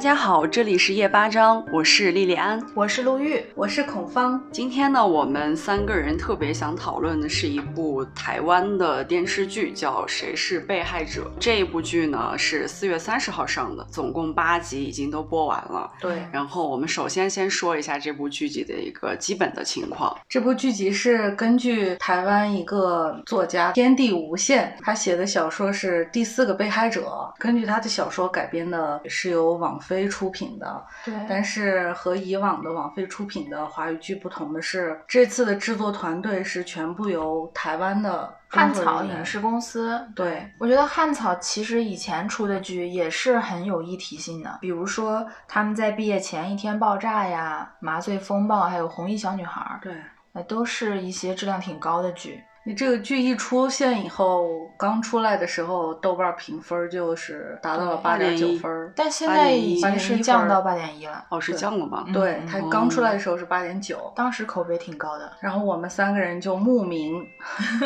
家好，这里是夜八章，我是莉莉安，我是陆玉，我是孔芳。今天呢，我们三个人特别想讨论的是一部台湾的电视剧，叫《谁是被害者》。这一部剧呢是四月三十号上的，总共八集，已经都播完了。对，然后我们首先先说一下这部剧集的一个基本的情况。这部剧集是根据台湾一个作家天地无限他写的小说是《第四个被害者》，根据他的小说改编的，是由网飞出品的。对，但是和以往的网飞出品的华语剧不同的是，这次的制作团队是全部由台湾的汉草影视公司。对，我觉得汉草其实以前出的剧也是很有议题性的，比如说他们在毕业前一天爆炸呀、麻醉风暴，还有红衣小女孩，对，那都是一些质量挺高的剧。你这个剧一出现以后，刚出来的时候，豆瓣评分就是达到了八点九分，但现在已经是降到八点一了。哦，是降了吗？对，它刚出来的时候是八点九，当时口碑挺高的。然后我们三个人就慕名，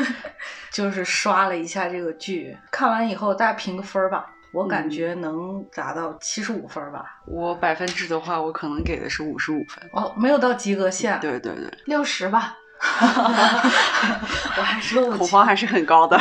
就是刷了一下这个剧，看完以后大家评个分吧。我感觉能达到七十五分吧。我百分制的话，我可能给的是五十五分。哦，没有到及格线。对对对，六十吧。我还是恐慌还是很高的，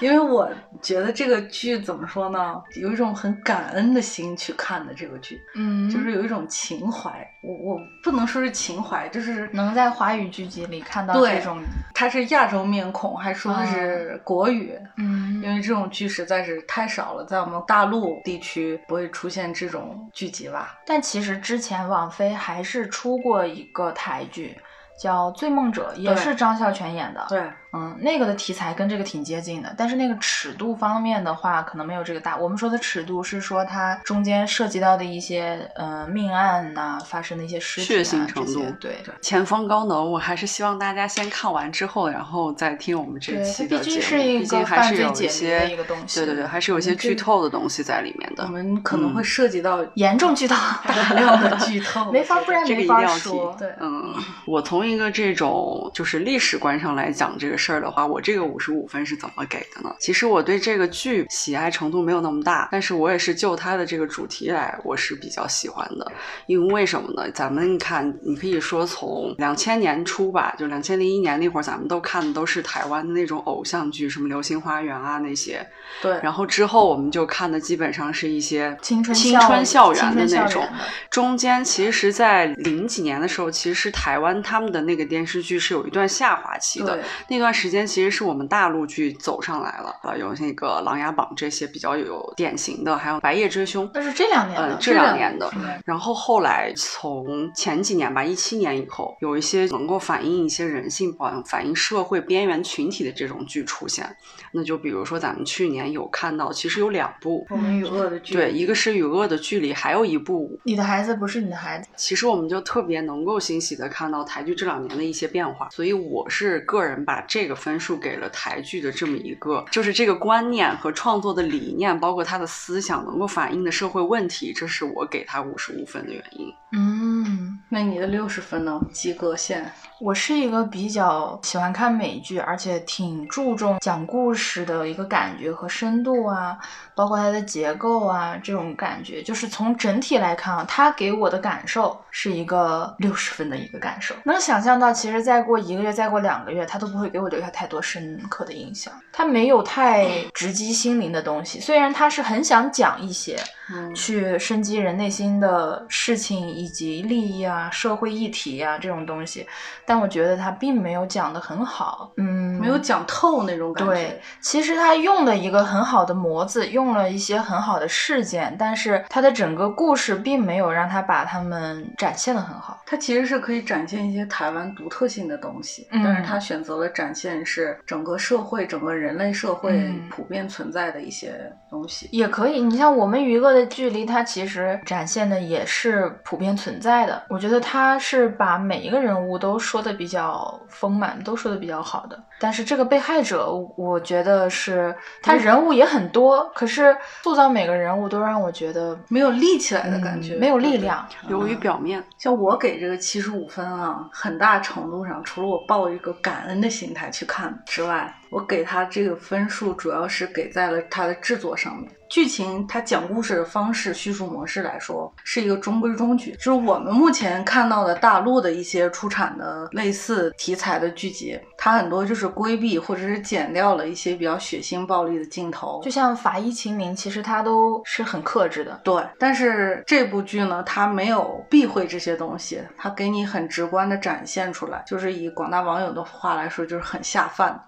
因为我觉得这个剧怎么说呢，有一种很感恩的心去看的这个剧，嗯，就是有一种情怀。我我不能说是情怀，就是能在华语剧集里看到这种，它是亚洲面孔，还说的是国语，嗯，因为这种剧实在是太少了，在我们大陆地区不会出现这种剧集吧。但其实之前网飞还是出过一个台剧。叫《醉梦者》，也是张孝全演的。对。嗯，那个的题材跟这个挺接近的，但是那个尺度方面的话，可能没有这个大。我们说的尺度是说它中间涉及到的一些呃命案呐，发生的一些尸血腥程度。对对，前方高能，我还是希望大家先看完之后，然后再听我们这期的节目。毕竟是一个犯罪解谜一个东西。对对对，还是有一些剧透的东西在里面的。我们可能会涉及到 严重剧透，大量的剧透，没法不然没法说。对，嗯，我从一个这种就是历史观上来讲这个事儿的话，我这个。五十五分是怎么给的呢？其实我对这个剧喜爱程度没有那么大，但是我也是就它的这个主题来，我是比较喜欢的。因为为什么呢？咱们看，你可以说从两千年初吧，就两千零一年那会儿，咱们都看的都是台湾的那种偶像剧，什么《流星花园》啊那些。对。然后之后我们就看的基本上是一些青春青春校园的那种。中间其实，在零几年的时候，其实台湾他们的那个电视剧是有一段下滑期的。那段时间其实是我们大陆剧走上来了，呃，有那个《琅琊榜》这些比较有典型的，还有《白夜追凶》，那是这两年的，这两年的。然后后来从前几年吧，一七年以后，有一些能够反映一些人性、反反映社会边缘群体的这种剧出现。那就比如说咱们去年有看到，其实有两部《我们与恶的距离》，对，一个是《与恶的距离》，还有一部《你的孩子不是你的孩子》。其实我们就特别能够欣喜的看到台剧这两年的一些变化，所以我是个人把这个分数给了台剧的这么一个，就是这个观念和创作的理念，包括他的思想能够反映的社会问题，这是我给他五十五分的原因。嗯，那你的六十分呢？及格线？我是一个比较喜欢看美剧，而且挺注重讲故事的一个感觉和深度啊，包括它的结构啊，这种感觉，就是从整体来看啊，它给我的感受是一个六十分的一个感受。能想象到，其实再过一个月，再过两个月，它都不会给我留下太多深刻的印象。他没有太直击心灵的东西，虽然他是很想讲一些，嗯，去深击人内心的事情以及利益啊、社会议题啊这种东西。但我觉得他并没有讲得很好，嗯，没有讲透那种感觉。对，其实他用了一个很好的模子，用了一些很好的事件，但是他的整个故事并没有让他把他们展现的很好。他其实是可以展现一些台湾独特性的东西，但是他选择了展现是整个社会、整个人类社会普遍存在的一些东西。也可以，你像我们娱乐的距离，它其实展现的也是普遍存在的。我觉得他是把每一个人物都说。的比较丰满，都说的比较好的。但是这个被害者，我觉得是他人物也很多，可是塑造每个人物都让我觉得没有立起来的感觉，没有力量，流于表面。像我给这个七十五分啊，很大程度上，除了我抱一个感恩的心态去看之外。我给他这个分数主要是给在了他的制作上面。剧情它讲故事的方式、叙述模式来说，是一个中规中矩。就是我们目前看到的大陆的一些出产的类似题材的剧集，它很多就是规避或者是剪掉了一些比较血腥暴力的镜头，就像《法医秦明》，其实它都是很克制的。对。但是这部剧呢，它没有避讳这些东西，它给你很直观的展现出来，就是以广大网友的话来说，就是很下饭。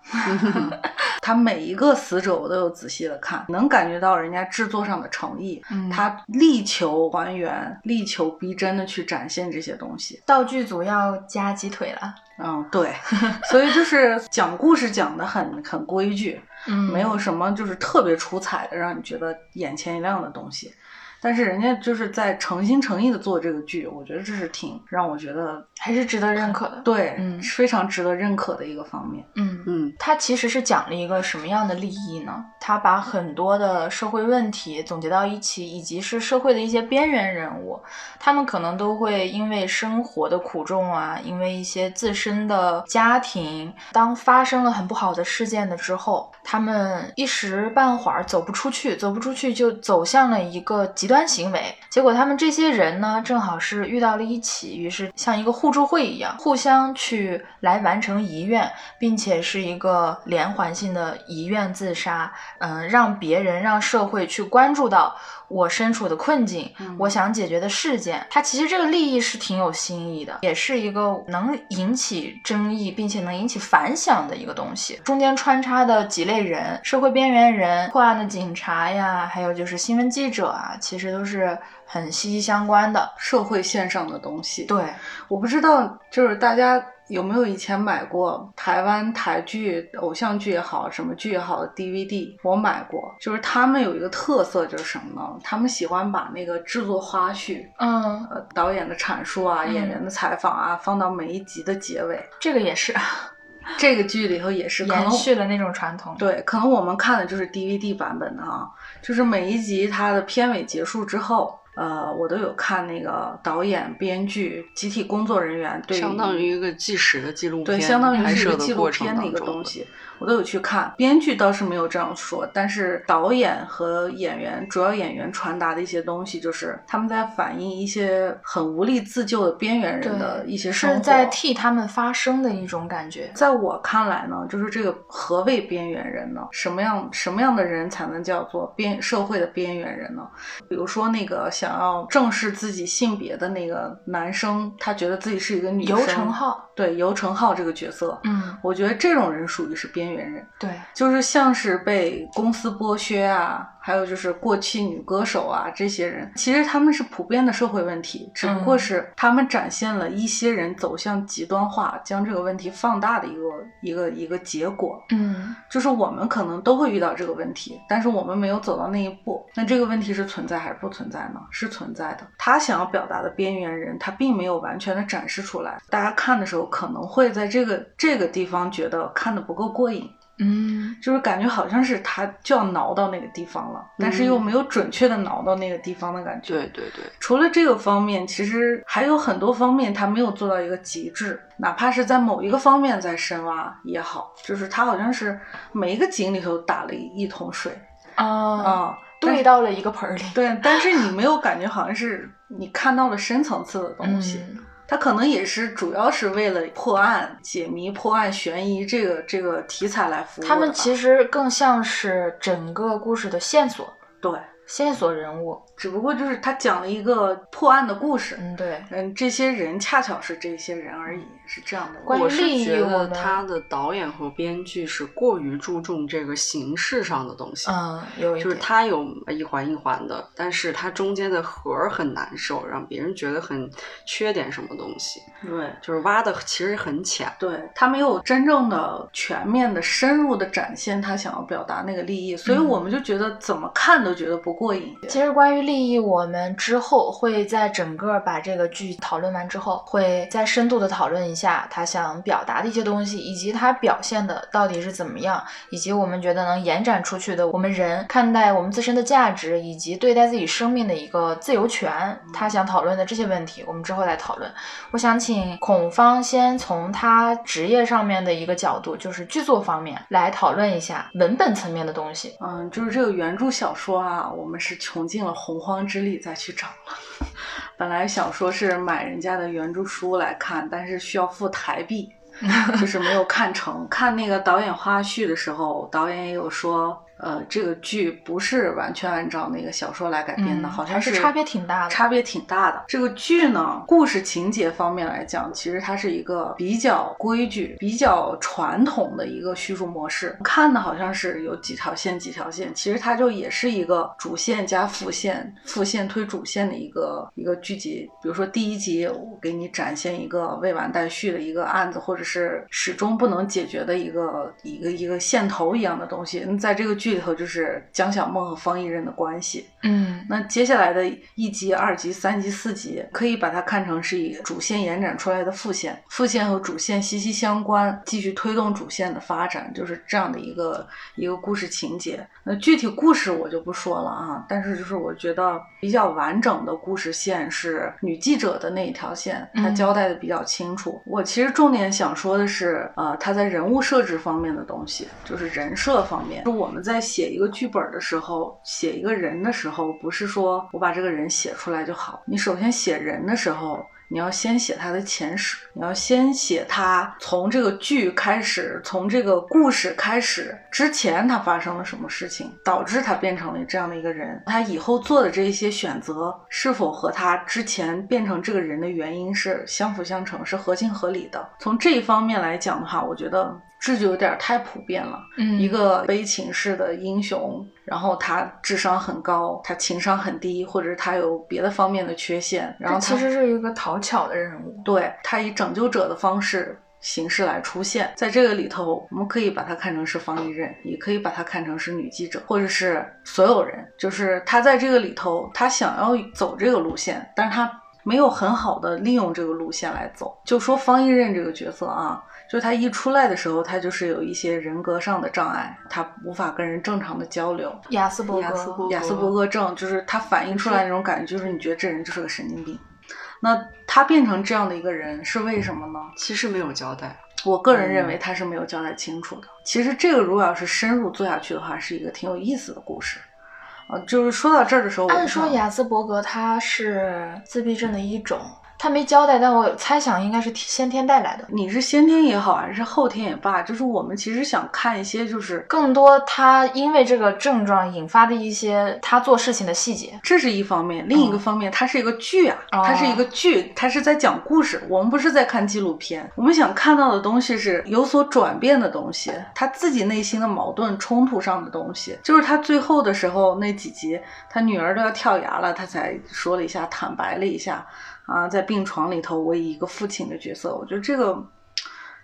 他每一个死者我都有仔细的看，能感觉到人家制作上的诚意，嗯他力求还原，力求逼真的去展现这些东西。道具组要加鸡腿了。嗯，对，所以就是讲故事讲的很很规矩，嗯没有什么就是特别出彩的，让你觉得眼前一亮的东西。但是人家就是在诚心诚意的做这个剧，我觉得这是挺让我觉得还是值得认可的。对，嗯非常值得认可的一个方面。嗯嗯它其实是讲了一个什么样的利益呢？它把很多的社会问题总结到一起，以及是社会的一些边缘人物，他们可能都会因为生活的苦衷啊，因为一些自身的家庭，当发生了很不好的事件的之后，他们一时半会儿走不出去，走不出去就走向了一个极端行为。结果他们这些人呢，正好是遇到了一起，于是像一个互助会一样，互相去来完成遗愿，并且是一个连环性的遗愿自杀。嗯，让别人、让社会去关注到我身处的困境，嗯我想解决的事件。它其实这个利益是挺有新意的，也是一个能引起争议并且能引起反响的一个东西。中间穿插的几类人，社会边缘人、破案的警察呀，还有就是新闻记者啊，其实都是很息息相关的。社会线上的东西，对，我不知道，就是大家有没有以前买过台湾台剧、偶像剧也好，什么剧也好的 DVD？我买过，就是他们有一个特色就是什么呢？他们喜欢把那个制作花絮、嗯，呃导演的阐述啊、嗯演员的采访啊，放到每一集的结尾。这个也是这个剧里头也是可延能续了那种传统。对，可能我们看的就是 DVD 版本的啊，就是每一集它的片尾结束之后，呃，我都有看那个导演、编剧、集体工作人员对相当于一个纪实的纪录片，对，相当于拍是一个纪录片的一个东西，我都有去看。编剧倒是没有这样说，但是导演和演员，主要演员传达的一些东西，就是他们在反映一些很无力自救的边缘人的一些生活。是在替他们发声的一种感觉。在我看来呢，就是这个何谓边缘人呢？什么样什么样的人才能叫做边社会的边缘人呢？比如说那个想要正视自己性别的那个男生，他觉得自己是一个女生。游成浩，对游承浩这个角色，嗯，我觉得这种人属于是边缘人，对，就是像是被公司剥削啊，还有就是过气女歌手啊这些人，其实他们是普遍的社会问题，只不过嗯是他们展现了一些人走向极端化，将这个问题放大的一个一个一个结果。嗯，就是我们可能都会遇到这个问题，但是我们没有走到那一步。那这个问题是存在还是不存在呢？是存在的。他想要表达的边缘人，他并没有完全的展示出来。大家看的时候可能会在这个这个地方觉得看的不够过瘾，嗯，就是感觉好像是他就要挠到那个地方了，但是又没有准确的挠到那个地方的感觉。对对对，除了这个方面，其实还有很多方面他没有做到一个极致，哪怕是在某一个方面在深挖也好，就是他好像是每一个井里头打了一一桶水啊，啊、兑到了一个盆儿里。对，但是你 没有感觉好像是你看到了深层次的东西。嗯它可能也是主要是为了破案、解谜、破案、悬疑这个这个题材来服务。他们其实更像是整个故事的线索，对，线索人物。只不过就是他讲了一个破案的故事。嗯，对，嗯，这些人恰巧是这些人而已，是这样的。关于我是觉得他的导演和编剧是过于注重这个形式上的东西。嗯，有一就是他有一环一环的，但是他中间的核儿很难受，让别人觉得很缺点什么东西，对就是挖的其实很浅。对，他没有真正的、全面的、深入的展现他想要表达那个利益，所以嗯我们就觉得怎么看都觉得不过瘾。其实关于利益，我们之后会在整个把这个剧讨论完之后，会再深度的讨论一下他想表达的一些东西，以及他表现的到底是怎么样，以及我们觉得能延展出去的，我们人看待我们自身的价值，以及对待自己生命的一个自由权，他想讨论的这些问题，我们之后来讨论。我想请孔方先从他职业上面的一个角度，就是剧作方面来讨论一下文本层面的东西。嗯，就是这个原著小说啊，我们是穷尽了洪荒之力再去找了。本来想说是买人家的原著书来看，但是需要付台币，就是没有看成。看那个导演花絮的时候，导演也有说。呃，这个剧不是完全按照那个小说来改编的，好像是差别挺大的。差别挺大的。这个剧呢，故事情节方面来讲，其实它是一个比较规矩、比较传统的一个叙述模式。看的好像是有几条线、几条线，其实它就也是一个主线加副线、副线推主线的一个一个剧集。比如说第一集，我给你展现一个未完待续的一个案子，或者是始终不能解决的一个一个一个线头一样的东西。那在这个剧。里头就是江小梦和方一任的关系，嗯，那接下来的一集、二集、三集、四集，可以把它看成是以主线延展出来的副线，副线和主线息息相关，继续推动主线的发展，就是这样的一个一个故事情节。那具体故事我就不说了啊，但是就是我觉得比较完整的故事线是女记者的那一条线，它交代的比较清楚。我其实重点想说的是，呃，她在人物设置方面的东西，就是人设方面，就我们在。写一个剧本的时候，写一个人的时候，不是说我把这个人写出来就好。你首先写人的时候，你要先写他的前史，你要先写他从这个剧开始，从这个故事开始之前他发生了什么事情，导致他变成了这样的一个人。他以后做的这一些选择，是否和他之前变成这个人的原因是相辅相成，是合情合理的？从这一方面来讲的话，我觉得。这就有点太普遍了。嗯，一个悲情式的英雄，然后他智商很高，他情商很低，或者是他有别的方面的缺陷，然后其实是一个讨巧的人物。对他以拯救者的方式形式来出现在这个里头，我们可以把他看成是方一任，也可以把他看成是女记者，或者是所有人。就是他在这个里头，他想要走这个路线，但是他没有很好的利用这个路线来走。就说方一任这个角色啊。就他一出来的时候，他就是有一些人格上的障碍，他无法跟人正常的交流。雅斯伯格，雅斯伯格症就是他反映出来那种感觉，就是你觉得这人就是个神经病。那他变成这样的一个人是为什么呢？其实没有交代。我个人认为他是没有交代清楚的。其实这个如果要是深入做下去的话，是一个挺有意思的故事。啊，就是说到这儿的时候，按说雅斯伯格他是自闭症的一种。他没交代，但我猜想应该是先天带来的。你是先天也好，还是后天也罢，就是我们其实想看一些，就是更多他因为这个症状引发的一些他做事情的细节。这是一方面，另一个方面，它是一个剧啊，它是一个剧，它是在讲故事。我们不是在看纪录片，我们想看到的东西是有所转变的东西，他自己内心的矛盾冲突上的东西。就是他最后的时候那几集，他女儿都要跳崖了，他才说了一下，坦白了一下。啊，在病床里头，我以一个父亲的角色，我觉得这个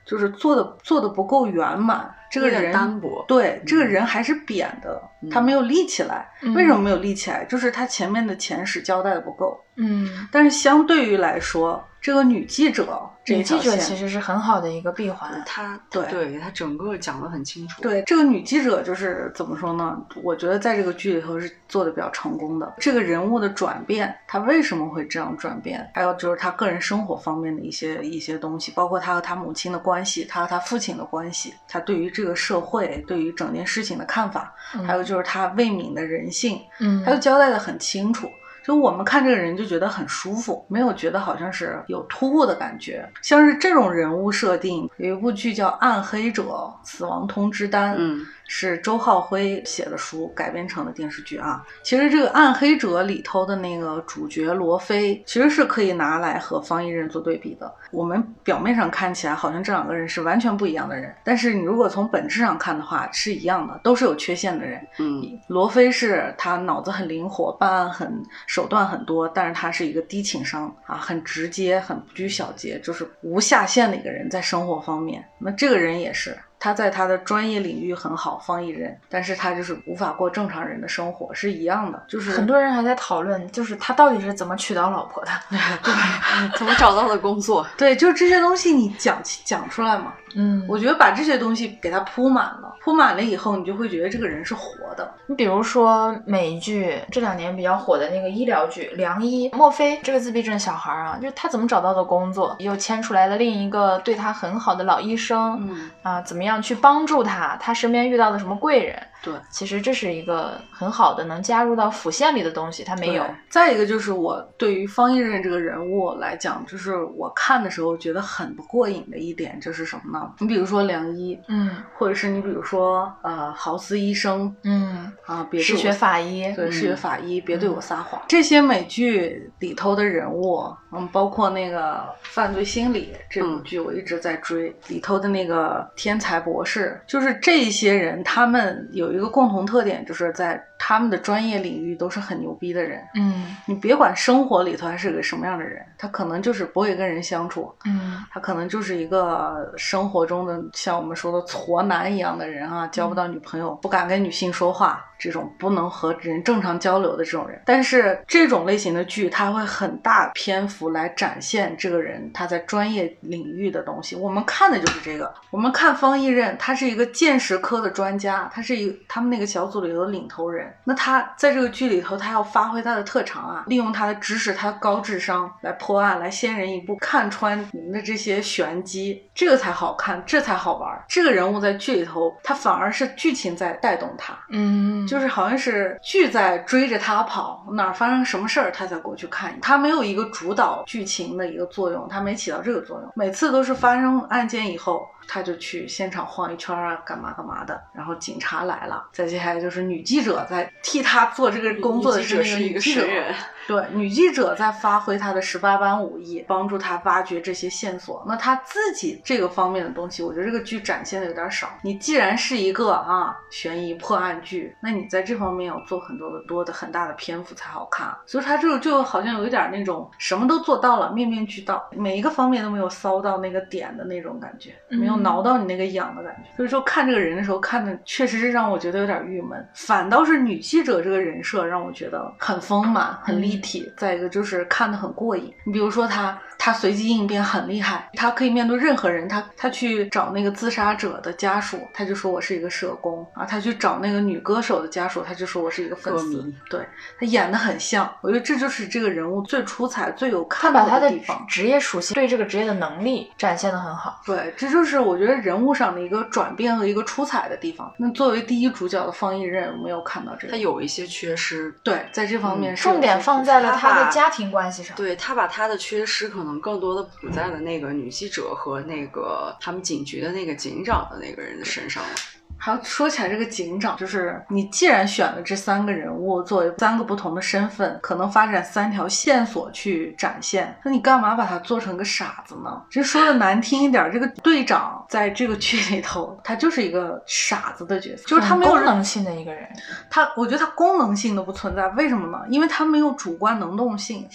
就是做的做的不够圆满。这个人单薄，对，这个人还是扁的，他没有立起来。为什么没有立起来？就是他前面的前史交代的不够。嗯，但是相对于来说。这个女记者，女记者其实是很好的一个闭环。她对，对她整个讲的很清楚。对，这个女记者就是怎么说呢？我觉得在这个剧里头是做的比较成功的。这个人物的转变，她为什么会这样转变？还有就是她个人生活方面的一些一些东西，包括她和她母亲的关系，她和她父亲的关系，她对于这个社会、对于整件事情的看法，还有就是她未泯的人性，嗯，她都交代的很清楚。就我们看这个人就觉得很舒服，没有觉得好像是有突兀的感觉。像是这种人物设定，有一部剧叫《暗黑者：死亡通知单》。嗯。是周浩辉写的书改编成的电视剧啊。其实这个《暗黑者》里头的那个主角罗非，其实是可以拿来和方一任做对比的。我们表面上看起来好像这两个人是完全不一样的人，但是你如果从本质上看的话，是一样的，都是有缺陷的人。嗯，罗非是他脑子很灵活，办案很手段很多，但是他是一个低情商啊，很直接，很不拘小节，就是无下限的一个人，在生活方面。那这个人也是。他在他的专业领域很好，方艺人，但是他就是无法过正常人的生活，是一样的。就是很多人还在讨论，就是他到底是怎么娶到老婆的？对怎么找到的工作？对，就是这些东西你讲讲出来嘛。嗯，我觉得把这些东西给它铺满了，铺满了以后，你就会觉得这个人是活的。你比如说美剧这两年比较火的那个医疗剧《良医》，莫非这个自闭症小孩啊，就是他怎么找到的工作，又牵出来了另一个对他很好的老医生，嗯，啊，怎么样去帮助他？他身边遇到的什么贵人？对，其实这是一个很好的能加入到辅线里的东西，他没有。再一个就是我对于方一任这个人物来讲，就是我看的时候觉得很不过瘾的一点就是什么呢？你比如说良医，嗯或者是你比如说呃豪斯医生嗯，啊，别是学法医，对，嗯是学法医，别对我撒谎。这些美剧里头的人物，嗯，包括那个《犯罪心理》这部嗯剧，我一直在追，里头的那个天才博士，就是这些人，他们有一个共同特点，就是在他们的专业领域都是很牛逼的人。嗯你别管生活里头他是个什么样的人，他可能就是不会跟人相处，嗯他可能就是一个生活中的像我们说的挫男一样的人啊，交不到女朋友，不敢跟女性说话，这种不能和人正常交流的这种人。但是这种类型的剧，它会很大篇幅来展现这个人他在专业领域的东西。我们看的就是这个。我们看方一任，他是一个见识科的专家，他是一个他们那个小组里头的领头人。那他在这个剧里头，他要发挥他的特长啊，利用他的知识，他的高智商来破案，来先人一步看穿你们的这些玄机，这个才好看，这才好玩。这个人物在剧里头，他反而是剧情在带动他。嗯，就是好像是剧在追着他跑，哪儿发生什么事儿他才过去看。他没有一个主导剧情的一个作用，他没起到这个作用。每次都是发生案件以后，他就去现场晃一圈啊，干嘛干嘛的。然后警察来了，再接下来就是女记者在替他做这个工作的女记者是一个女记者神人，对，女记者在发挥她的十八般武艺，帮助她挖掘这些线索。那她自己这个方面的东西，我觉得这个剧展现的有点少。你既然是一个啊悬疑破案剧，那你在这方面要做很多的多的很大的篇幅才好看。所以她这个就好像有一点那种什么都做到了，面面俱到，每一个方面都没有骚到那个点的那种感觉，没有嗯挠到你那个痒的感觉。所以说看这个人的时候，看的确实是让我觉得有点郁闷。反倒是女记者这个人设让我觉得很丰满、很立体。再一个就是看得很过瘾。你比如说他，她随机应变很厉害，他可以面对任何人。他他去找那个自杀者的家属，他就说我是一个社工啊；他去找那个女歌手的家属，他就说我是一个粉丝。对他演的很像，我觉得这就是这个人物最出彩、最有看头他把他的地方。职业属性对这个职业的能力展现的很好。对，这就是我觉得人物上的一个转变和一个出彩的地方。那作为第一主角的方逸任，我没有看到这个。他有一些缺失，对，在这方面重点放在了他的家庭关系上。对他把他的缺失可能更多的补在了那个女记者和那个他们警局的那个警长的那个人的身上了。还有说起来，这个警长就是你既然选了这三个人物作为三个不同的身份，可能发展三条线索去展现，那你干嘛把他做成个傻子呢？这说的难听一点，这个队长在这个剧里头，他就是一个傻子的角色，就是他没有功能性的一个人。他，我觉得他功能性都不存在，为什么呢？因为他没有主观能动性，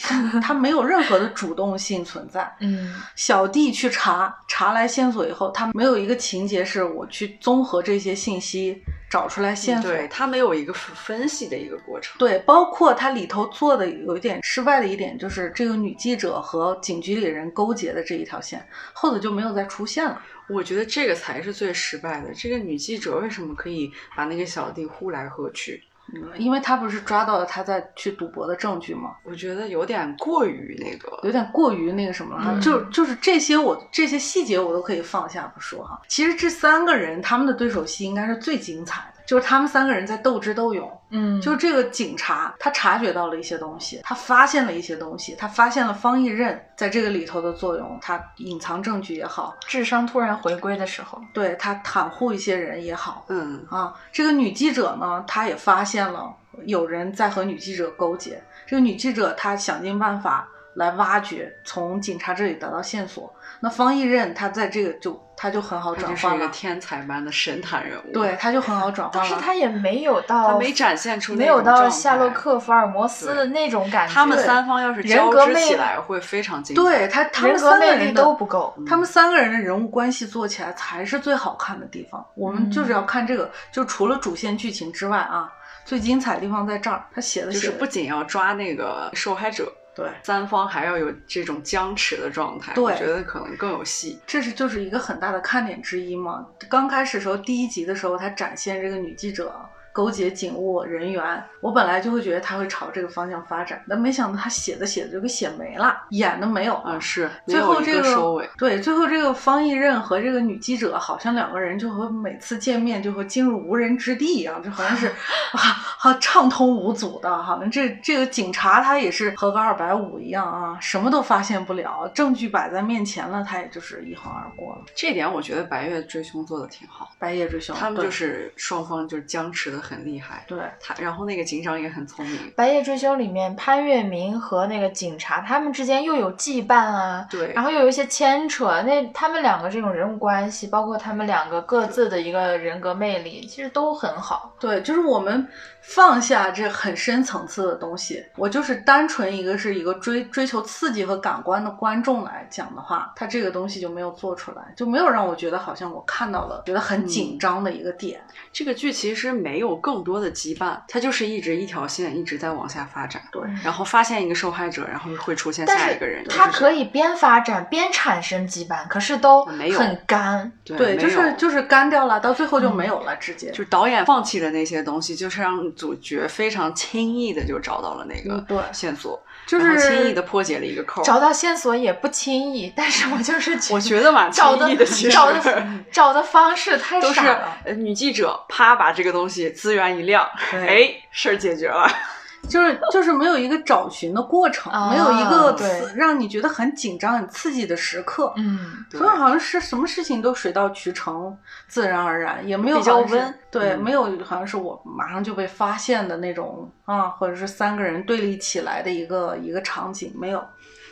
他没有任何的主动性存在。嗯小弟去查查来线索以后，他没有一个情节是我去综合这些信息找出来线索。对他没有一个分析的一个过程。对，包括他里头做的有一点失败的一点，就是这个女记者和警局里人勾结的这一条线，后头就没有再出现了。我觉得这个才是最失败的。这个女记者为什么可以把那个小弟呼来喝去？嗯，因为他不是抓到了他在去赌博的证据吗？我觉得有点过于那个。有点过于那个什么了就就是这些我这些细节我都可以放下不说哈。其实这三个人他们的对手戏应该是最精彩的，就是他们三个人在斗智斗勇。嗯，就是这个警察，他察觉到了一些东西，他发现了一些东西，他发现了方一任在这个里头的作用，他隐藏证据也好，智商突然回归的时候，对他袒护一些人也好嗯，啊。这个女记者呢，她也发现了有人在和女记者勾结，这个女记者她想尽办法来挖掘，从警察这里得到线索。那方毅任他在这个就他就很好他就是一个转换了，天才般的神坛人物。对，，他就很好转换了。但是他也没有到他没展现出没有到夏洛。克、福尔摩斯的那种感觉。他们三方要是交织人格魅力起来，会非常精彩。对他他们三个人的都不够。他们三个人的人物关系做起来才是最好看的地方。我们就是要看这个，就除了主线剧情之外啊，最精彩的地方在这儿。他写的就是不仅要抓那个受害者，对，三方还要有这种僵持的状态，对我觉得可能更有戏。这是就是一个很大的看点之一嘛。刚开始时候，第一集的时候，他展现这个女记者勾结警务人员，我本来就会觉得他会朝这个方向发展，但没想到他写着写着就给写没了，演的没有了。嗯，是最后这个个收尾。对，最后这个方毅任和这个女记者好像两个人就和每次见面就和进入无人之地一样，就好像是 啊，好畅通无阻的，好像这这个警察他也是和个二百五一样啊，什么都发现不了，证据摆在面前了，他也就是一横而过了。这点我觉得《白夜追凶》做的挺好，白夜追凶，他们就是双方就是僵持的很厉害。对他，然后那个警长也很聪明，《白夜追凶》里面，潘粤明和那个警察他们之间又有羁绊啊，对，然后又有一些牵扯。那他们两个这种人物关系，包括他们两个各自的一个人格魅力，其实都很好。对，就是我们放下这很深层次的东西，我就是单纯一个是一个追追求刺激和感官的观众来讲的话，他这个东西就没有做出来，就没有让我觉得好像我看到了觉得很紧张的一个点。这个剧其实没有更多的羁绊，它就是一直一条线一直在往下发展，对，然后发现一个受害者，然后会出现下一个人，它可以边发展边产生羁绊，可是都没有很干。对，对，就是就是干掉了，到最后就没有了，直接就是导演放弃的那些东西，就是让主角非常轻易的就找到了那个嗯对线索，就然后轻易的破解了一个扣。找到线索也不轻易，但是我就是我觉得蛮轻找的易的，其实找的 找的方式太傻了。呃女记者啪把这个东西资源一亮，对哎，事儿解决了。就是就是没有一个找寻的过程，啊没有一个让你觉得很紧张、很刺激的时刻。嗯，所以好像是什么事情都水到渠成，自然而然，也没有比较温对，嗯没有好像是我马上就被发现的那种啊，或者是三个人对立起来的一个一个场景，没有。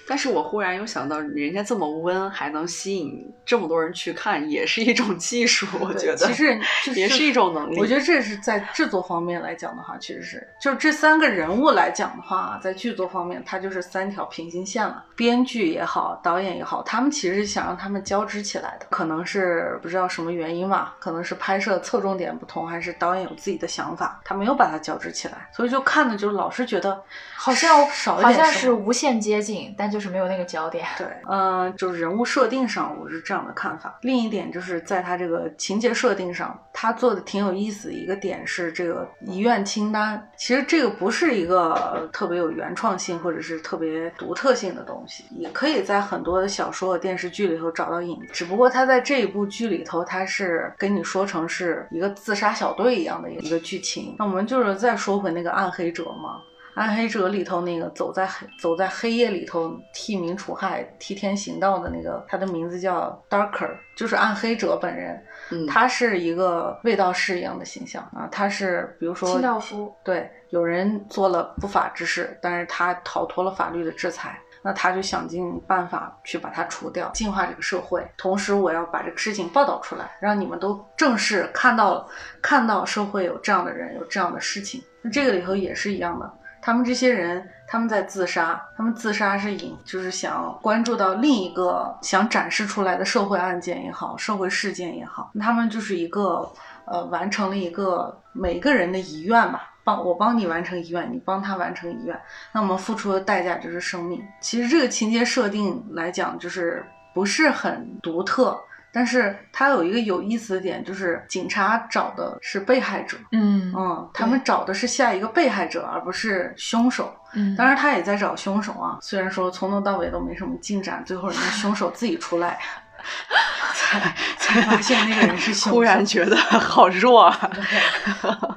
但是我忽然又想到，人家这么温，还能吸引这么多人去看，也是一种技术，我觉得其实 就是也是一种能力。我觉得这是在制作方面来讲的话，确实是，就是这三个人物来讲的话，在剧作方面，它就是三条平行线了。编剧也好，导演也好，他们其实是想让他们交织起来的，可能是不知道什么原因吧，可能是拍摄侧重点不同，还是导演有自己的想法，他没有把它交织起来，所以就看的就老是觉得好像少一好像是无限接近，但就就是没有那个焦点。对，嗯、就是人物设定上，我是这样的看法。另一点就是在他这个情节设定上，他做的挺有意思的一个点是这个遗愿清单。其实这个不是一个特别有原创性或者是特别独特性的东西，也可以在很多的小说和电视剧里头找到影。只不过他在这一部剧里头，他是跟你说成是一个自杀小队一样的一个剧情。那我们就是再说回那个暗黑者嘛。暗黑者里头那个走在黑走在黑夜里头替民除害、替天行道的那个，他的名字叫 Darker，就是暗黑者本人。嗯，他是一个卫道士一样的形象啊，他是比如说清道夫，对，有人做了不法之事，但是他逃脱了法律的制裁，那他就想尽办法去把它除掉，净化这个社会。同时，我要把这个事情报道出来，让你们都正式看到看到社会有这样的人，有这样的事情。那这个里头也是一样的，他们这些人他们在自杀，他们自杀是引就是想关注到另一个想展示出来的社会案件也好，社会事件也好，他们就是一个呃完成了一个每个人的遗愿吧。帮我帮你完成遗愿，你帮他完成遗愿，那我们付出的代价就是生命。其实这个情节设定来讲，就是不是很独特，但是他有一个有意思的点，就是警察找的是被害者，嗯嗯，他们找的是下一个被害者，而不是凶手。嗯，当然，他也在找凶手啊。虽然说从头到尾都没什么进展，最后人家凶手自己出来，才才发现那个人是凶手。忽然觉得好弱啊。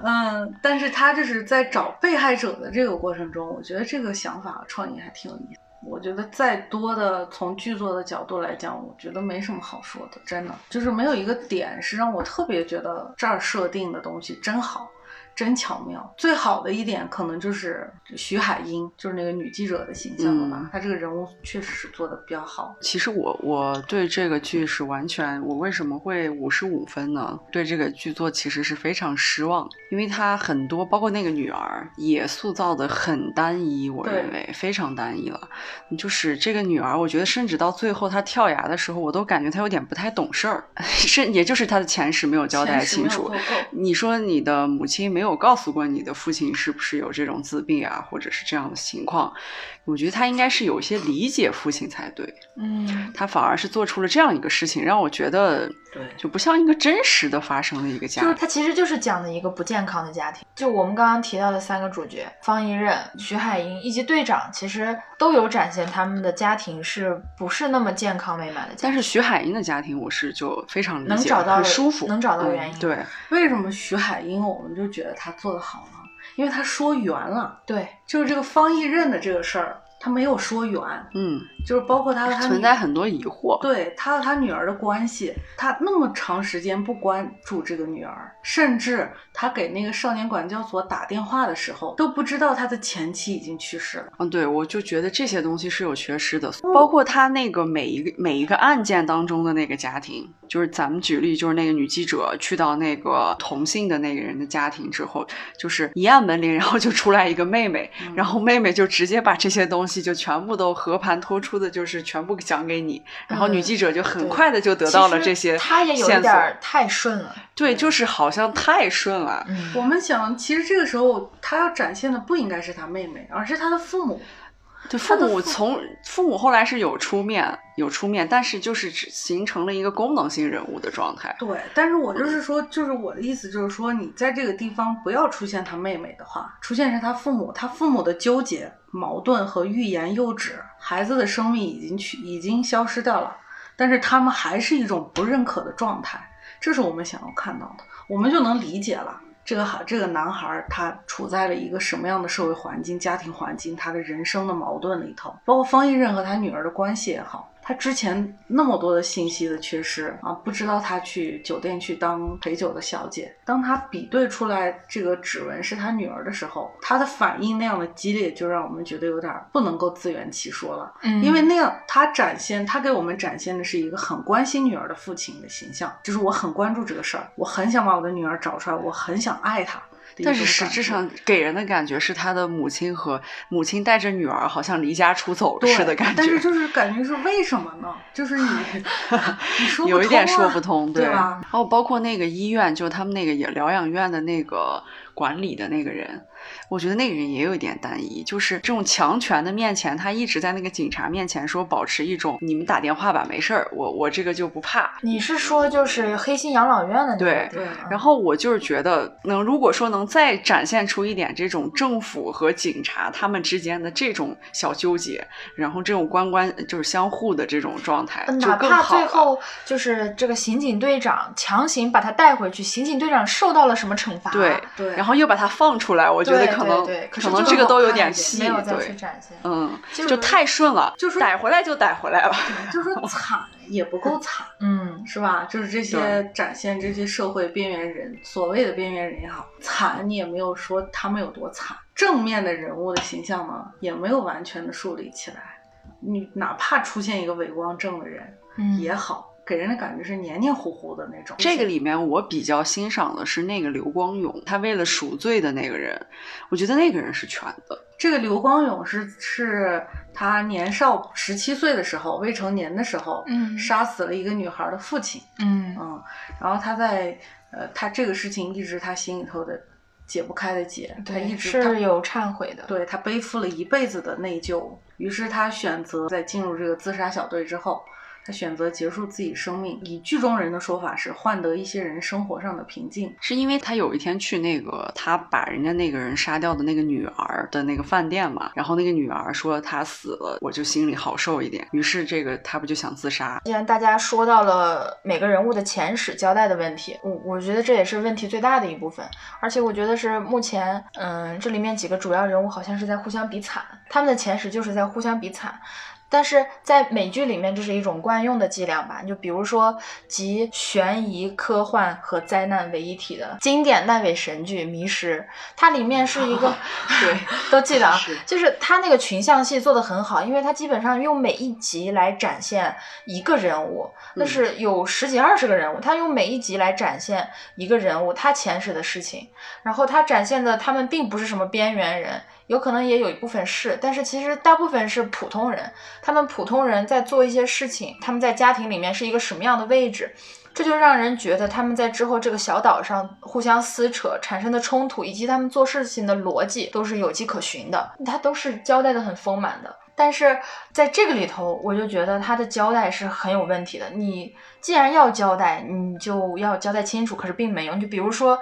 嗯，但是他就是在找被害者的这个过程中，我觉得这个想法创意还挺有意思。我觉得再多的从剧作的角度来讲，我觉得没什么好说的，真的。就是没有一个点是让我特别觉得这儿设定的东西真好，真巧妙。最好的一点可能就是徐海英，就是那个女记者的形象了吧？嗯她这个人物确实是做的比较好。其实我我对这个剧是完全，我为什么会五十五分呢？对这个剧作其实是非常失望，因为它很多，包括那个女儿也塑造的很单一，我认为非常单一了。就是这个女儿，我觉得甚至到最后她跳崖的时候，我都感觉她有点不太懂事儿，是也就是她的前世没有交代清楚。你说你的母亲没没有告诉过你的父亲是不是有这种自闭啊，或者是这样的情况？我觉得他应该是有一些理解父亲才对。嗯，他反而是做出了这样一个事情，让我觉得对，就不像一个真实的发生的一个家庭。就是他其实就是讲的一个不健康的家庭。就我们刚刚提到的三个主角方一任、徐海英以及队长，其实都有展现他们的家庭是不是那么健康美满的家庭。但是徐海英的家庭，我是就非常理解，能找到很舒服，能找到嗯原因对，为什么徐海英我们就觉得他做的好呢？因为他说圆了，对，就是这个方义任的这个事儿，她没有说圆，嗯，就是包括他和她女存在很多疑惑。对他和他女儿的关系，他那么长时间不关注这个女儿，甚至他给那个少年管教所打电话的时候，都不知道他的前妻已经去世了。嗯，对，我就觉得这些东西是有缺失的，包括他那个每一个每一个案件当中的那个家庭，就是咱们举例，就是那个女记者去到那个同性的那个人的家庭之后，就是一按门铃，然后就出来一个妹妹，嗯然后妹妹就直接把这些东西就全部都和盘托出的，就是全部讲给你，然后女嗯记者就很快的就得到了这些他也有一线索点儿太顺了。对，就是好像太顺了。嗯，我们想，其实这个时候他要展现的不应该是他妹妹，而是他的父母。对，父母从父母后来是有出面，有出面，但是就是只形成了一个功能性人物的状态。对，但是我就是说，就是我的意思就是说，你在这个地方不要出现他妹妹的话，出现是他父母，他父母的纠结、矛盾和欲言又止，孩子的生命已经去已经消失掉了，但是他们还是一种不认可的状态，这是我们想要看到的，我们就能理解了。这个孩，这个男孩，他处在了一个什么样的社会环境、家庭环境，他的人生的矛盾里头，包括方一任和他女儿的关系也好，他之前那么多的信息的缺失啊，不知道他去酒店去当陪酒的小姐。当他比对出来这个指纹是他女儿的时候，他的反应那样的激烈，就让我们觉得有点不能够自圆其说了。嗯因为那样，他展现，他给我们展现的是一个很关心女儿的父亲的形象，就是我很关注这个事儿，我很想把我的女儿找出来，我很想爱她。但是实质上给人的感觉是他的母亲和母亲带着女儿好像离家出走对似的感觉，但是就是感觉是为什么呢？就是你 你说不有一点说不通，对吧？然后包括那个医院，就他们那个也疗养院的那个管理的那个人，我觉得那个人也有一点单一，就是这种强权的面前，他一直在那个警察面前说保持一种你们打电话吧，没事儿，我我这个就不怕。你是说就是黑心养老院的那个对地方然后我就是觉得，能如果说能再展现出一点这种政府和警察他们之间的这种小纠结，然后这种官官就是相互的这种状态，哪怕。最后就是这个刑警队长强行把他带回去，刑警队长受到了什么惩罚？对，对，然后又把他放出来，我觉得对可能对对可能这个都有点点细，没有再去对，展现。嗯，就就太顺了，就说逮回来就逮回来了。就说 惨也不够惨，嗯，是吧？就是这些展现这些社会边缘人，所谓的边缘人也好，惨你也没有说他们有多惨，正面的人物的形象呢，也没有完全的树立起来。你哪怕出现一个伪光正的人嗯也好，给人的感觉是黏黏糊糊的那种。这个里面我比较欣赏的是那个刘光勇，他为了赎罪的那个人，我觉得那个人是全的。这个刘光勇是是他年少十七岁的时候，未成年的时候，嗯杀死了一个女孩的父亲。嗯嗯，然后他在呃，他这个事情一直他心里头的解不开的结，他，一直是有忏悔的。对他背负了一辈子的内疚，于是他选择在进入这个自杀小队之后，他选择结束自己生命。以剧中人的说法是换得一些人生活上的平静。是因为他有一天去那个他把人家那个人杀掉的那个女儿的那个饭店嘛，然后那个女儿说她死了，我就心里好受一点，于是这个他不就想自杀？既然大家说到了每个人物的前史交代的问题，我我觉得这也是问题最大的一部分。而且我觉得是目前，嗯，这里面几个主要人物好像是在互相比惨，他们的前史就是在互相比惨。但是在美剧里面，这是一种惯用的伎俩吧？就比如说集悬疑、科幻和灾难为一体的经典烂尾神剧《迷失》，它里面是一个 对，都记得啊是，就是它那个群像戏做得很好，因为它基本上用每一集来展现一个人物，那嗯是有十几二十个人物，它用每一集来展现一个人物他前世的事情，然后它展现的他们并不是什么边缘人。有可能也有一部分是，但是其实大部分是普通人。他们普通人在做一些事情，他们在家庭里面是一个什么样的位置，这就让人觉得他们在之后这个小岛上互相撕扯产生的冲突，以及他们做事情的逻辑都是有迹可循的，他都是交代的很丰满的。但是在这个里头，我就觉得他的交代是很有问题的。你既然要交代，你就要交代清楚，可是并没有。你就比如说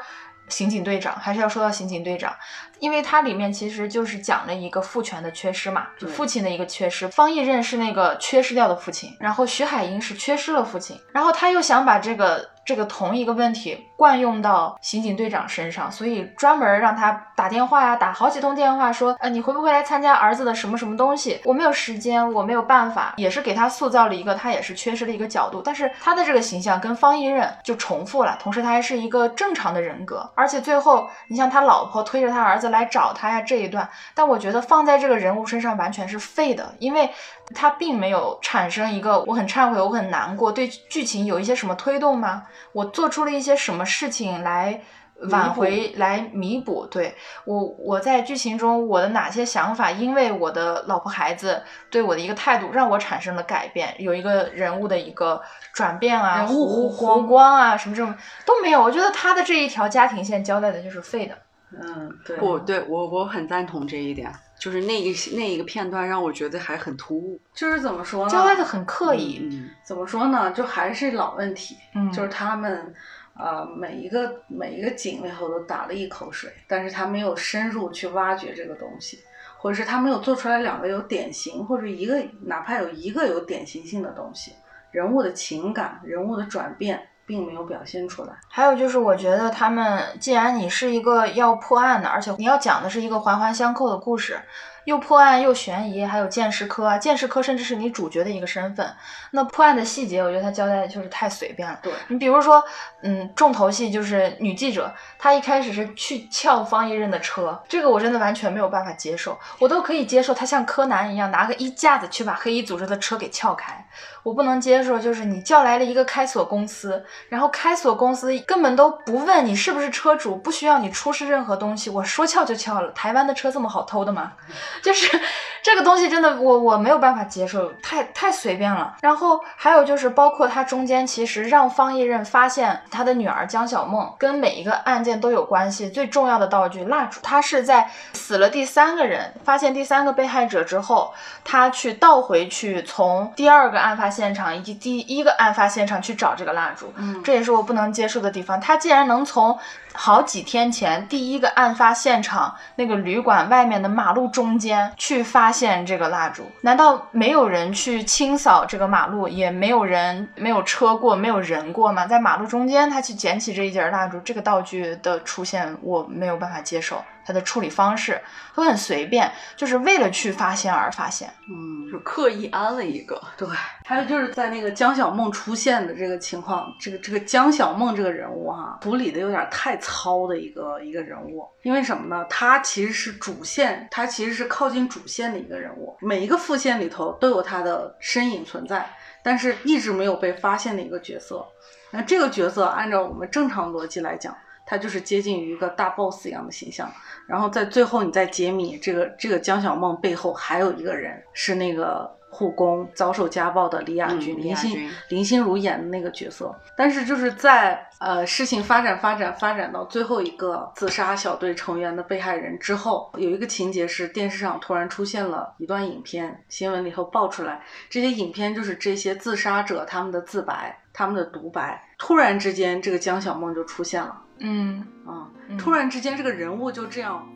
刑警队长，还是要说到刑警队长，因为它里面其实就是讲了一个父权的缺失嘛，就父亲的一个缺失。方毅任是那个缺失掉的父亲，然后徐海英是缺失了父亲，然后他又想把这个这个同一个问题惯用到刑警队长身上，所以专门让他打电话呀、打好几通电话说，呃，你回不回来参加儿子的什么什么东西？我没有时间，我没有办法，也是给他塑造了一个他也是缺失的一个角度，但是他的这个形象跟方一任就重复了，同时他还是一个正常的人格，而且最后你像他老婆推着他儿子来找他呀这一段，但我觉得放在这个人物身上完全是废的，因为他并没有产生一个我很忏悔，我很难过，对剧情有一些什么推动吗？我做出了一些什么事情来挽回、来弥补？对我，我在剧情中我的哪些想法，因为我的老婆孩子对我的一个态度，让我产生了改变，有一个人物的一个转变啊，人物弧弧光弧光啊，什么这种都没有。我觉得他的这一条家庭线交代的就是废的。嗯，对，不对我我很赞同这一点，就是那一那一个片段让我觉得还很突兀，就是怎么说呢？交代的很刻意，嗯，怎么说呢？就还是老问题，嗯，就是他们呃每一个每一个井里头都打了一口水，但是他没有深入去挖掘这个东西，或者是他没有做出来两个有典型，或者一个哪怕有一个有典型性的东西，人物的情感、人物的转变，并没有表现出来。还有就是，我觉得他们既然你是一个要破案的，而且你要讲的是一个环环相扣的故事，又破案又悬疑，还有鉴识科啊，鉴识科甚至是你主角的一个身份。那破案的细节，我觉得他交代的就是太随便了。对，你比如说，嗯，重头戏就是女记者，她一开始是去撬方一任的车，这个我真的完全没有办法接受。我都可以接受她像柯南一样拿个衣架子去把黑衣组织的车给撬开，我不能接受就是你叫来了一个开锁公司，然后开锁公司根本都不问你是不是车主，不需要你出示任何东西，我说撬就撬了。台湾的车这么好偷的吗？就是这个东西真的我我没有办法接受，太太随便了。然后还有就是包括他中间其实让方一任发现他的女儿江小梦跟每一个案件都有关系，最重要的道具蜡烛，他是在死了第三个人，发现第三个被害者之后，他去倒回去从第二个案发现场以及第一个案发现场去找这个蜡烛，嗯这也是我不能接受的地方。他竟然能从好几天前第一个案发现场那个旅馆外面的马路中间去发现这个蜡烛，难道没有人去清扫这个马路，也没有人没有车过，没有人过吗？在马路中间，他去捡起这一截蜡烛，这个道具的出现我没有办法接受，他的处理方式都很随便，就是为了去发现而发现。嗯，就刻意安了一个，对，还有就是在那个江小梦出现的这个情况，这个这个江小梦这个人物哈、处理的有点太糙的一个一个人物。因为什么呢？他其实是主线，他其实是靠近主线的一个人物，每一个副线里头都有他的身影存在，但是一直没有被发现的一个角色。那这个角色按照我们正常逻辑来讲，他就是接近于一个大 boss 一样的形象。然后在最后你再揭秘这个这个江小梦背后还有一个人是那个护工遭受家暴的李亚军，嗯林心林心如演的那个角色。但是就是在呃事情发展发展发展到最后一个自杀小队成员的被害人之后，有一个情节是电视上突然出现了一段影片，新闻里头爆出来，这些影片就是这些自杀者他们的自白，他们的独白。突然之间，这个江小梦就出现了。嗯，啊、嗯突然之间这个人物就这样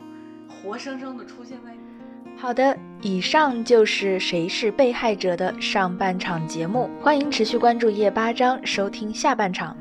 活生生的出现在。好的，以上就是《谁是被害者》的上半场节目，欢迎持续关注夜八章，收听下半场。